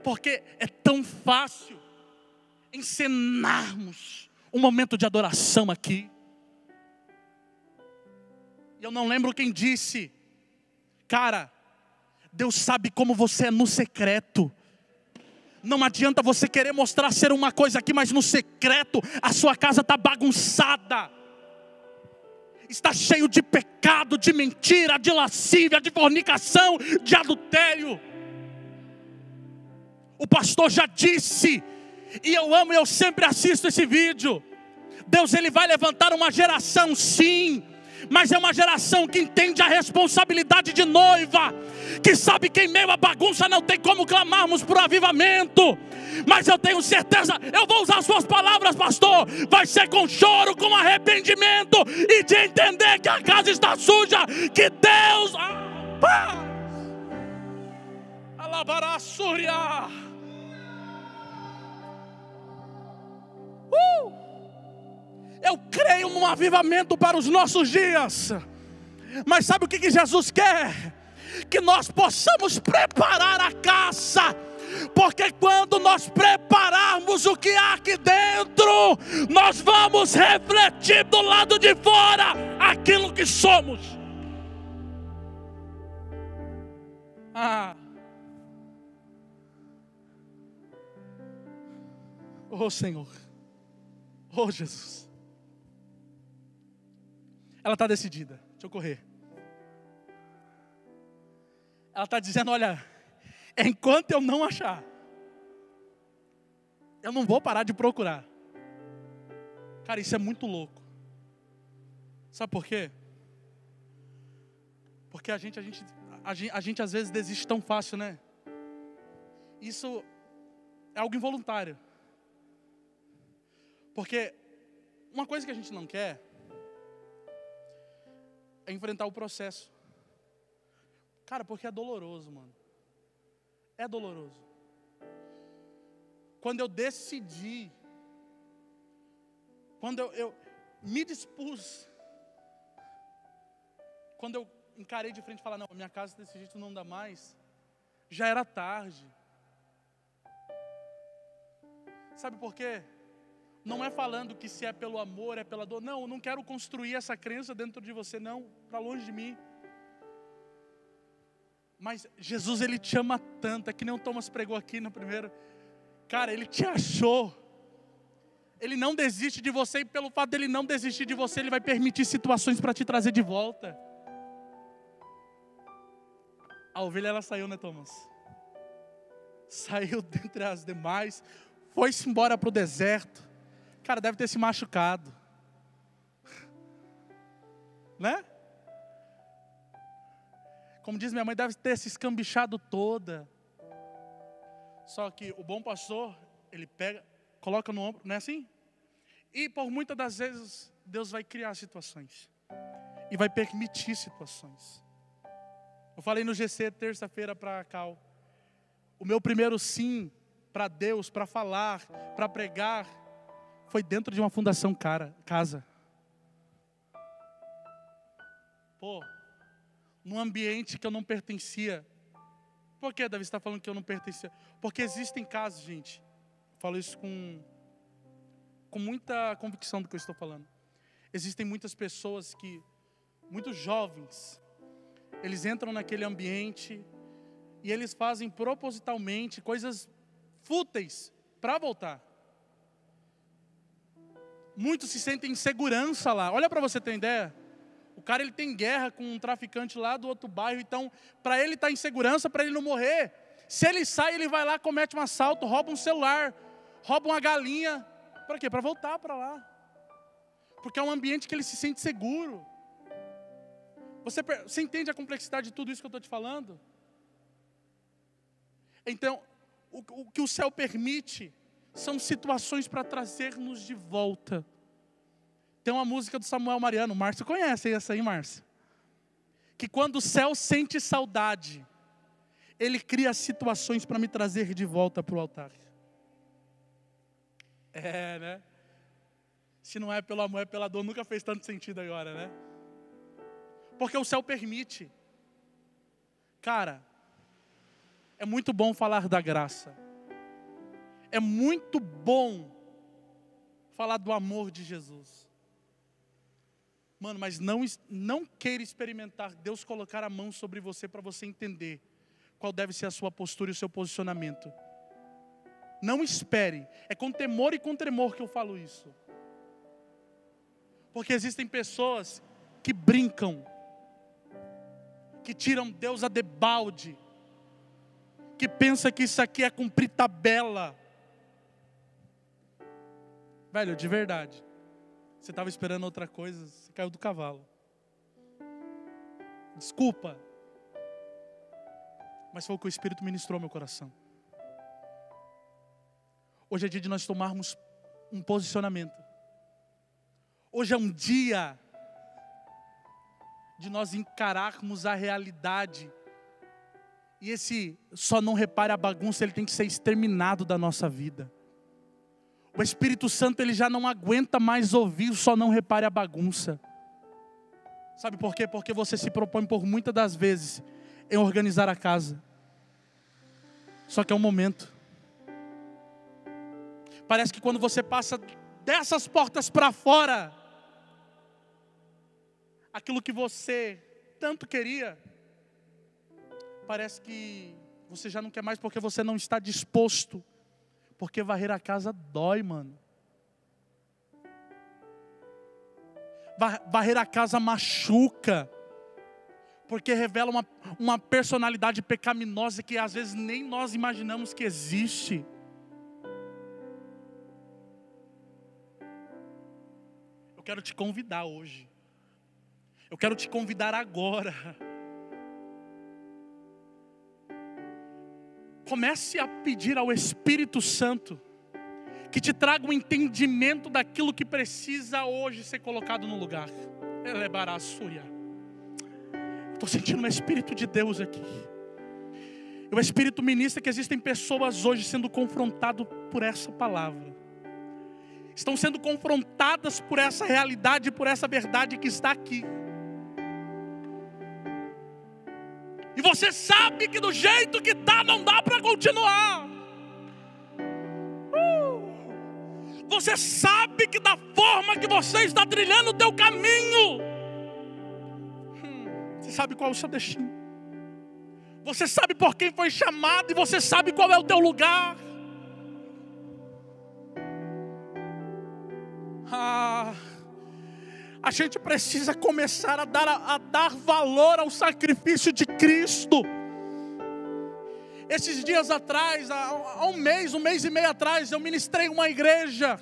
Porque é tão fácil encenarmos um momento de adoração aqui. E eu não lembro quem disse, cara, Deus sabe como você é no secreto. Não adianta você querer mostrar ser uma coisa aqui, mas no secreto a sua casa está bagunçada, está cheio de pecado, de mentira, de lascívia, de fornicação, de adultério. O pastor já disse, e eu amo, eu sempre assisto esse vídeo. Deus ele vai levantar uma geração, sim, mas é uma geração que entende a responsabilidade de noiva, que sabe que em meio à bagunça não tem como clamarmos por avivamento. Mas eu tenho certeza, eu vou usar suas palavras, pastor. Vai ser com choro, com arrependimento e de entender que a casa está suja, que Deus. Ah, Alabará Surya. Creio num avivamento para os nossos dias. Mas sabe o que, que Jesus quer? Que nós possamos preparar a caça. Porque quando nós prepararmos o que há aqui dentro, nós vamos refletir do lado de fora aquilo que somos. Ah. Oh Senhor. Oh Jesus. Ela está decidida. Deixa eu correr. Ela está dizendo: olha, enquanto eu não achar, eu não vou parar de procurar. Cara, isso é muito louco. Sabe por quê? Porque a gente, a gente, a gente, a gente às vezes desiste tão fácil, né? Isso é algo involuntário. Porque uma coisa que a gente não quer é enfrentar o processo. Cara, porque é doloroso, mano. É doloroso. Quando eu decidi, quando eu, eu me dispus, quando eu encarei de frente e falar, não, minha casa desse jeito não dá mais, já era tarde. Sabe por quê? Não é falando que se é pelo amor, é pela dor. Não, eu não quero construir essa crença dentro de você, não, para longe de mim. Mas Jesus, Ele te ama tanto, é que nem o Thomas pregou aqui no primeiro. Cara, Ele te achou. Ele não desiste de você, e pelo fato dele não desistir de você, Ele vai permitir situações para te trazer de volta. A ovelha, ela saiu, né, Thomas? Saiu dentre as demais, foi-se embora para o deserto Cara, deve ter se machucado. Né? Como diz minha mãe, deve ter se escambichado toda. Só que o bom pastor, ele pega, coloca no ombro, não é assim? E por muitas das vezes, Deus vai criar situações. E vai permitir situações. Eu falei no GC terça-feira para a Cal. O meu primeiro sim para Deus, para falar, para pregar, foi dentro de uma fundação cara, casa. Pô, num ambiente que eu não pertencia. Por que Davi está falando que eu não pertencia? Porque existem casos, gente. Falo isso com, com muita convicção do que eu estou falando. Existem muitas pessoas que, muitos jovens, eles entram naquele ambiente e eles fazem propositalmente coisas fúteis para voltar. Muitos se sentem em segurança lá. Olha para você ter ideia. O cara ele tem guerra com um traficante lá do outro bairro, então para ele estar tá em segurança, para ele não morrer. Se ele sai, ele vai lá, comete um assalto, rouba um celular, rouba uma galinha. Para quê? Para voltar para lá. Porque é um ambiente que ele se sente seguro. Você, você entende a complexidade de tudo isso que eu estou te falando? Então, o, o que o céu permite são situações para trazer-nos de volta. Tem uma música do Samuel Mariano, Márcio conhece essa aí, Márcio. Que quando o céu sente saudade, ele cria situações para me trazer de volta para o altar. É, né? Se não é pelo amor, é pela dor, nunca fez tanto sentido agora, né? Porque o céu permite. Cara, é muito bom falar da graça. É muito bom falar do amor de Jesus. Mano, mas não, não queira experimentar Deus colocar a mão sobre você para você entender qual deve ser a sua postura e o seu posicionamento. Não espere. É com temor e com tremor que eu falo isso. Porque existem pessoas que brincam, que tiram Deus a debalde, que pensa que isso aqui é cumprir tabela. Velho, de verdade. Você estava esperando outra coisa, você caiu do cavalo. Desculpa. Mas foi o que o Espírito ministrou ao meu coração. Hoje é dia de nós tomarmos um posicionamento. Hoje é um dia de nós encararmos a realidade. E esse só não repare a bagunça, ele tem que ser exterminado da nossa vida. O Espírito Santo ele já não aguenta mais ouvir, só não repare a bagunça. Sabe por quê? Porque você se propõe por muitas das vezes em organizar a casa. Só que é um momento. Parece que quando você passa dessas portas para fora, aquilo que você tanto queria, parece que você já não quer mais porque você não está disposto porque varrer a casa dói, mano. Varrer a casa machuca. Porque revela uma, uma personalidade pecaminosa que às vezes nem nós imaginamos que existe. Eu quero te convidar hoje. Eu quero te convidar agora comece a pedir ao Espírito Santo que te traga um entendimento daquilo que precisa hoje ser colocado no lugar. Elevará a súria. Estou sentindo o Espírito de Deus aqui. O Espírito ministra que existem pessoas hoje sendo confrontadas por essa palavra. Estão sendo confrontadas por essa realidade, por essa verdade que está aqui. E você sabe que do jeito que está não dá para continuar. Uh! Você sabe que da forma que você está trilhando o teu caminho, hum, você sabe qual é o seu destino. Você sabe por quem foi chamado e você sabe qual é o teu lugar. Ah, a gente precisa começar a dar, a, dar valor ao sacrifício de Cristo. Esses dias atrás, há, há um mês, um mês e meio atrás, eu ministrei uma igreja.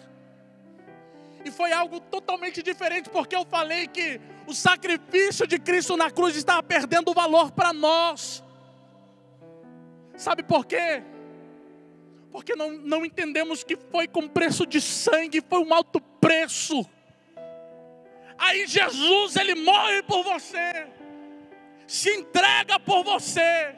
E foi algo totalmente diferente, porque eu falei que o sacrifício de Cristo na cruz estava perdendo valor para nós. Sabe por quê? Porque não, não entendemos que foi com preço de sangue, foi um alto preço. Aí Jesus, ele morre por você, se entrega por você.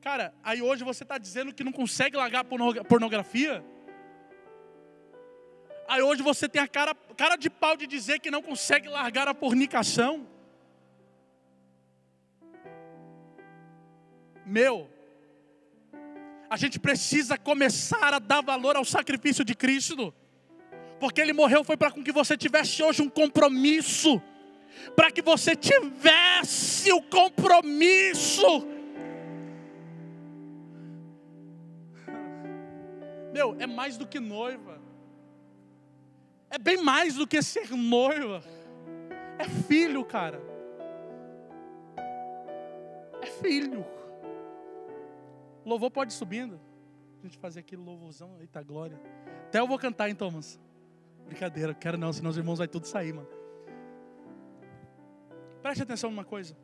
Cara, aí hoje você está dizendo que não consegue largar pornografia? Aí hoje você tem a cara, cara de pau de dizer que não consegue largar a fornicação. Meu, a gente precisa começar a dar valor ao sacrifício de Cristo, porque Ele morreu foi para que você tivesse hoje um compromisso, para que você tivesse o compromisso. Meu, é mais do que noiva é bem mais do que ser noiva. É filho, cara. É filho. Louvor pode ir subindo. A gente fazer aquele louvorzão. Eita glória. Até eu vou cantar, então, mas. Brincadeira, quero não, senão os irmãos vai tudo sair, mano. Preste atenção numa coisa.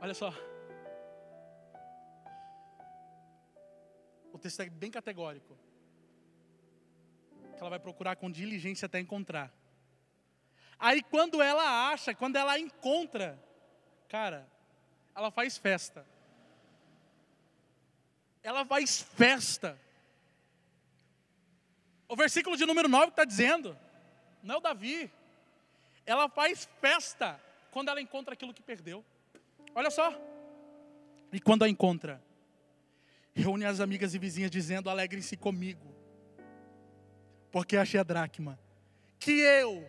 Olha só. O texto é bem categórico que ela vai procurar com diligência até encontrar. Aí quando ela acha, quando ela encontra, cara, ela faz festa. Ela faz festa. O versículo de número 9 está dizendo, não é o Davi, ela faz festa quando ela encontra aquilo que perdeu. Olha só. E quando a encontra, reúne as amigas e vizinhas dizendo: alegrem-se comigo porque achei a dracma que eu,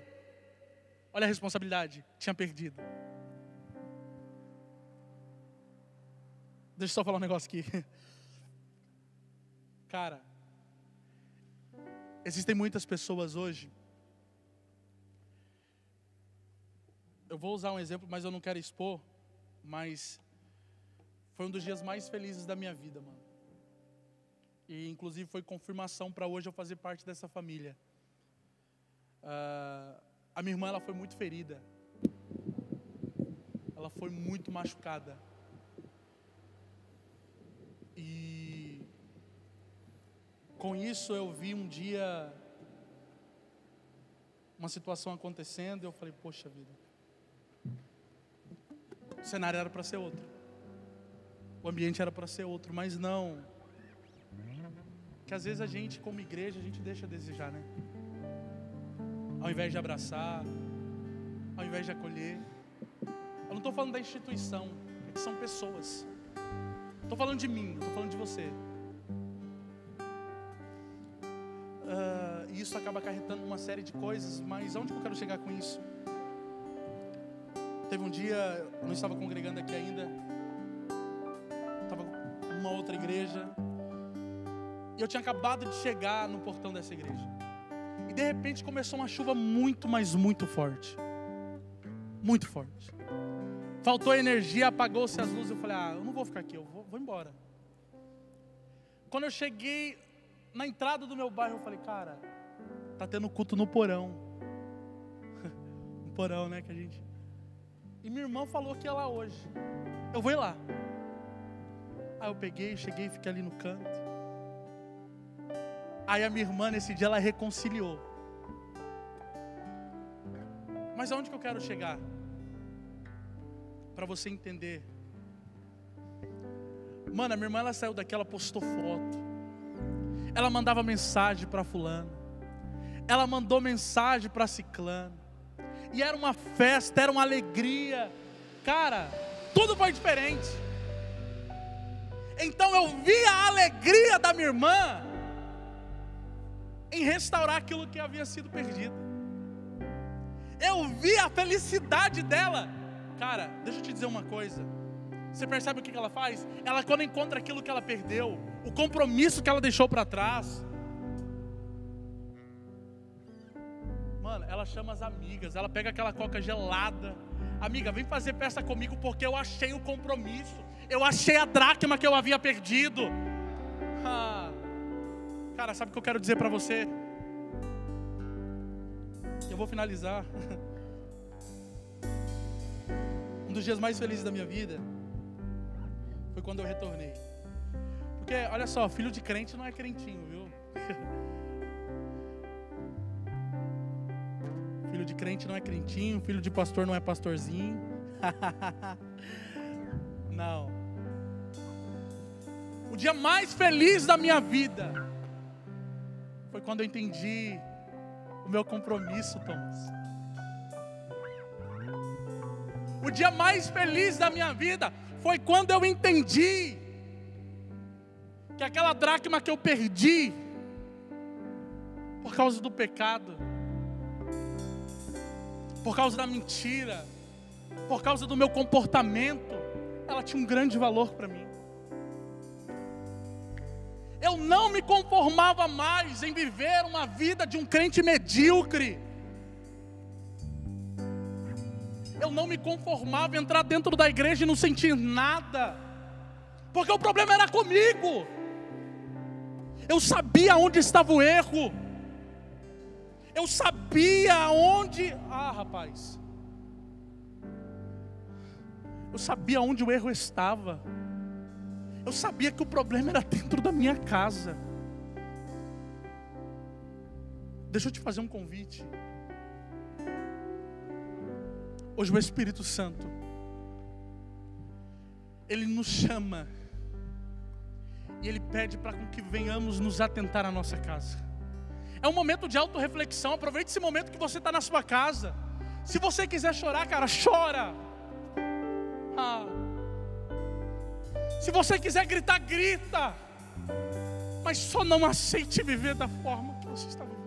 olha a responsabilidade, tinha perdido. Deixa eu só falar um negócio aqui. Cara, existem muitas pessoas hoje. Eu vou usar um exemplo, mas eu não quero expor. Mas foi um dos dias mais felizes da minha vida, mano. E inclusive foi confirmação para hoje eu fazer parte dessa família. Uh, a minha irmã ela foi muito ferida. Ela foi muito machucada. E com isso eu vi um dia uma situação acontecendo e eu falei, poxa vida. O cenário era para ser outro. O ambiente era para ser outro, mas não que às vezes a gente, como igreja, a gente deixa a desejar, né? Ao invés de abraçar, ao invés de acolher. Eu não estou falando da instituição, é que são pessoas. Estou falando de mim, estou falando de você. Isso acaba acarretando uma série de coisas, mas aonde que eu quero chegar com isso? Teve um dia, eu não estava congregando aqui ainda, estava numa outra igreja, e eu tinha acabado de chegar no portão dessa igreja. E de repente começou uma chuva muito, mas muito forte. Muito forte. Faltou energia, apagou-se as luzes. Eu falei, ah, eu não vou ficar aqui, eu vou, vou embora. Quando eu cheguei na entrada do meu bairro, eu falei, cara, tá tendo culto no porão. no porão, né, que a gente. E minha irmã falou que ia lá hoje. Eu vou ir lá. Aí eu peguei, cheguei, fiquei ali no canto. Aí a minha irmã, nesse dia, ela reconciliou. Mas aonde que eu quero chegar? Para você entender. Mano, a minha irmã ela saiu daqui, ela postou foto. Ela mandava mensagem para fulano. Ela mandou mensagem para ciclano. E era uma festa, era uma alegria. Cara, tudo foi diferente. Então eu vi a alegria da minha irmã em restaurar aquilo que havia sido perdido. Eu vi a felicidade dela. Cara, deixa eu te dizer uma coisa. Você percebe o que ela faz? Ela, quando encontra aquilo que ela perdeu, o compromisso que ela deixou para trás, mano, ela chama as amigas, ela pega aquela coca gelada. Amiga, vem fazer peça comigo porque eu achei o compromisso, eu achei a dracma que eu havia perdido. Ah. Cara, sabe o que eu quero dizer para você? Eu vou finalizar. Um dos dias mais felizes da minha vida foi quando eu retornei. Porque, olha só, filho de crente não é crentinho, viu? filho de crente não é crentinho, filho de pastor não é pastorzinho. não. O dia mais feliz da minha vida foi quando eu entendi o meu compromisso, Thomas. O dia mais feliz da minha vida foi quando eu entendi que aquela dracma que eu perdi por causa do pecado, por causa da mentira, por causa do meu comportamento, ela tinha um grande valor para mim. Eu não me conformava mais em viver uma vida de um crente medíocre. Eu não me conformava em entrar dentro da igreja e não sentir nada, porque o problema era comigo. Eu sabia onde estava o erro. Eu sabia onde. Ah, rapaz. Eu sabia onde o erro estava. Eu sabia que o problema era dentro da minha casa. Deixa eu te fazer um convite. Hoje o Espírito Santo, Ele nos chama, e Ele pede para que venhamos nos atentar à nossa casa. É um momento de autorreflexão, aproveite esse momento que você está na sua casa. Se você quiser chorar, cara, chora. Ah. Se você quiser gritar, grita. Mas só não aceite viver da forma que você está vivendo.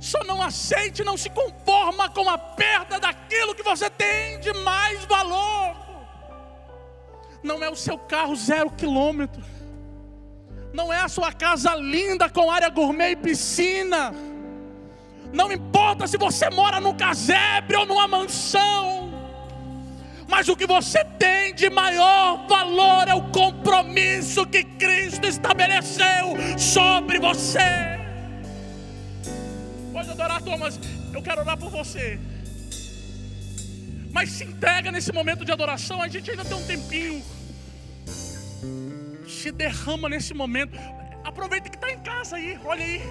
Só não aceite, não se conforma com a perda daquilo que você tem de mais valor. Não é o seu carro zero quilômetro. Não é a sua casa linda com área gourmet e piscina. Não importa se você mora num casebre ou numa mansão. Mas o que você tem de maior valor é o compromisso que Cristo estabeleceu sobre você. Pode adorar, Thomas. Eu quero orar por você. Mas se entrega nesse momento de adoração. A gente ainda tem um tempinho. Se derrama nesse momento. Aproveita que está em casa aí. Olha aí.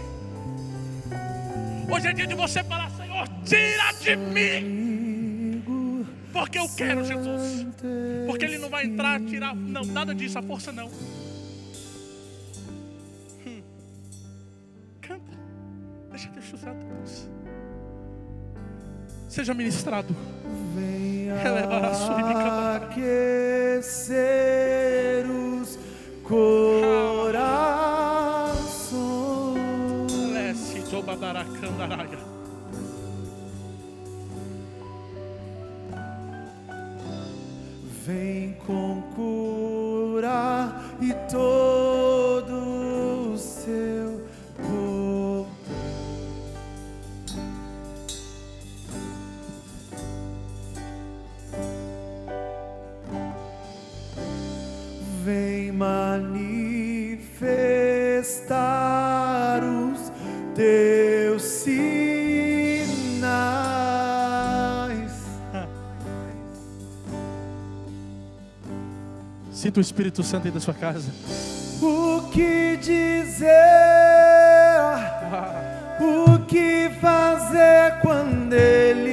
Hoje é dia de você falar, Senhor, tira de mim porque eu quero Jesus. Porque Ele não vai entrar, tirar. Não, nada disso, a força não. Hum. Canta. Deixa Deus usar a tua voz. Seja ministrado. Venha aquecer os corações. Lesse, Jobadaracandaraya. Vem com Sinta o Espírito Santo aí da sua casa. O que dizer? O que fazer quando ele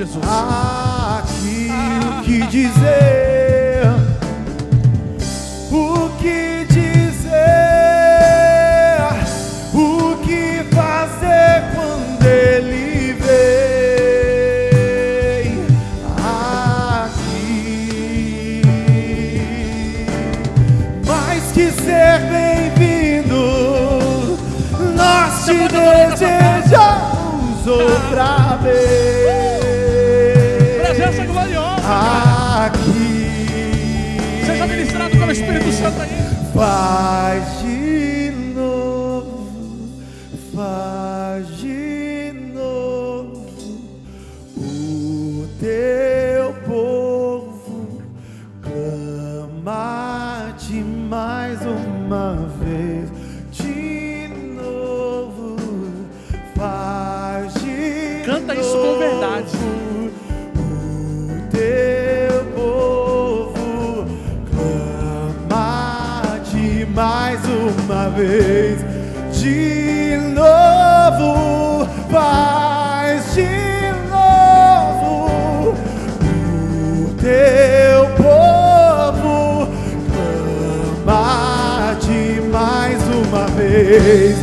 Jesus. Aqui o que dizer? Espírito vez. De novo, faz de novo. O teu povo clama-te mais uma vez.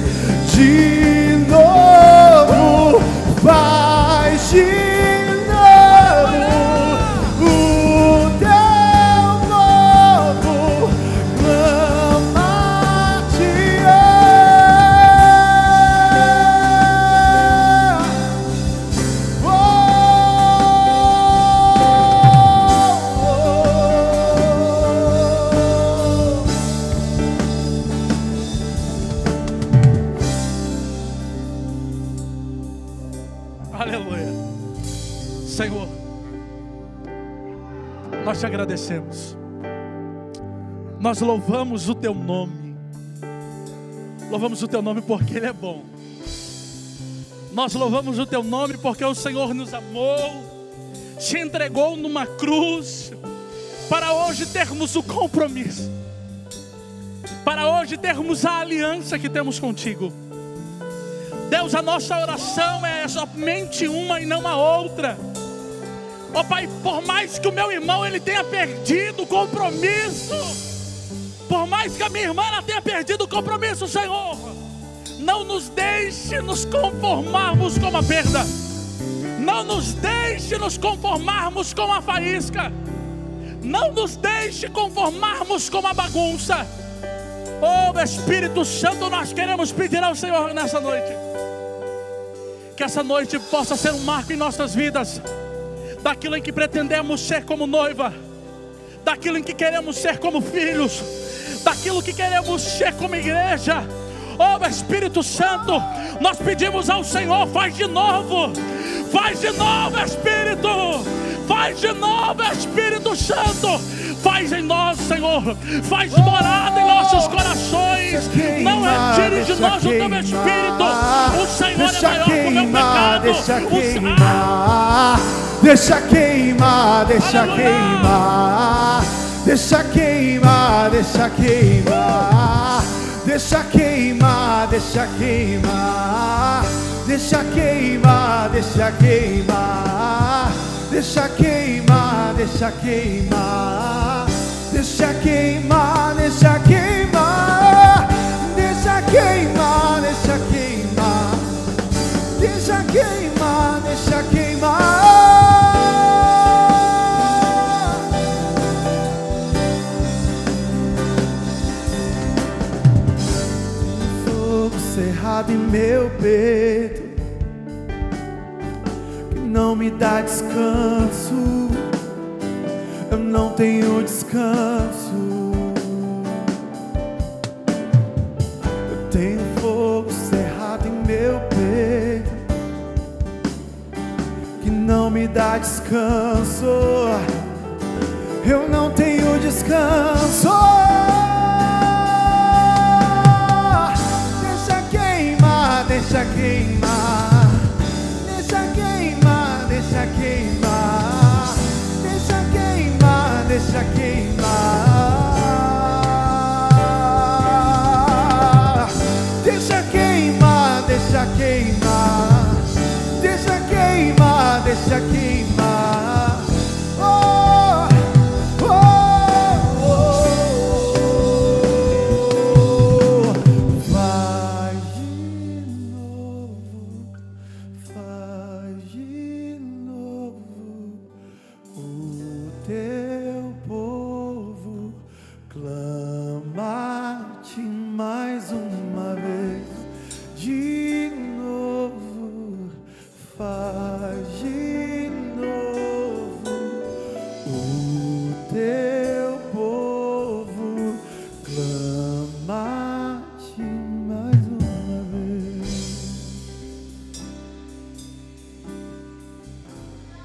Nós te agradecemos. Nós louvamos o teu nome. Louvamos o teu nome porque ele é bom. Nós louvamos o teu nome porque o Senhor nos amou, se entregou numa cruz para hoje termos o compromisso. Para hoje termos a aliança que temos contigo. Deus, a nossa oração é somente uma e não a outra. Ó Pai, por mais que o meu irmão ele tenha perdido o compromisso, por mais que a minha irmã tenha perdido o compromisso, Senhor, não nos deixe nos conformarmos com a perda. Não nos deixe nos conformarmos com a faísca. Não nos deixe conformarmos com a bagunça. Oh Espírito Santo, nós queremos pedir ao Senhor nessa noite. Que essa noite possa ser um marco em nossas vidas. Daquilo em que pretendemos ser como noiva. Daquilo em que queremos ser como filhos. Daquilo que queremos ser como igreja. Oh Espírito Santo, nós pedimos ao Senhor, faz de novo. Faz de novo, Espírito. Faz de novo, Espírito Santo. Faz em nós, Senhor. Faz morada em nossos corações. Não retire de nós o teu Espírito. O Senhor é maior que o meu pecado. Deixa queimar, deixa queimar, deixa queimar, deixa queimar, deixa queimar, deixa queimar, deixa queimar, deixa queimar, deixa queimar, deixa queimar, deixa queimar, deixa queimar, deixa queimar, deixa queimar, deixa queimar. Deixa queimar, deixa queimar. Fogo cerrado em meu peito me dá descanso. Eu não tenho descanso. Eu tenho fogo cerrado em meu peito que não me dá descanso. Eu não tenho descanso. Deixa queimar, deixa queimar, deixa queimar. Deixa queimar, deixa queimar, deixa queimar, deixa queimar.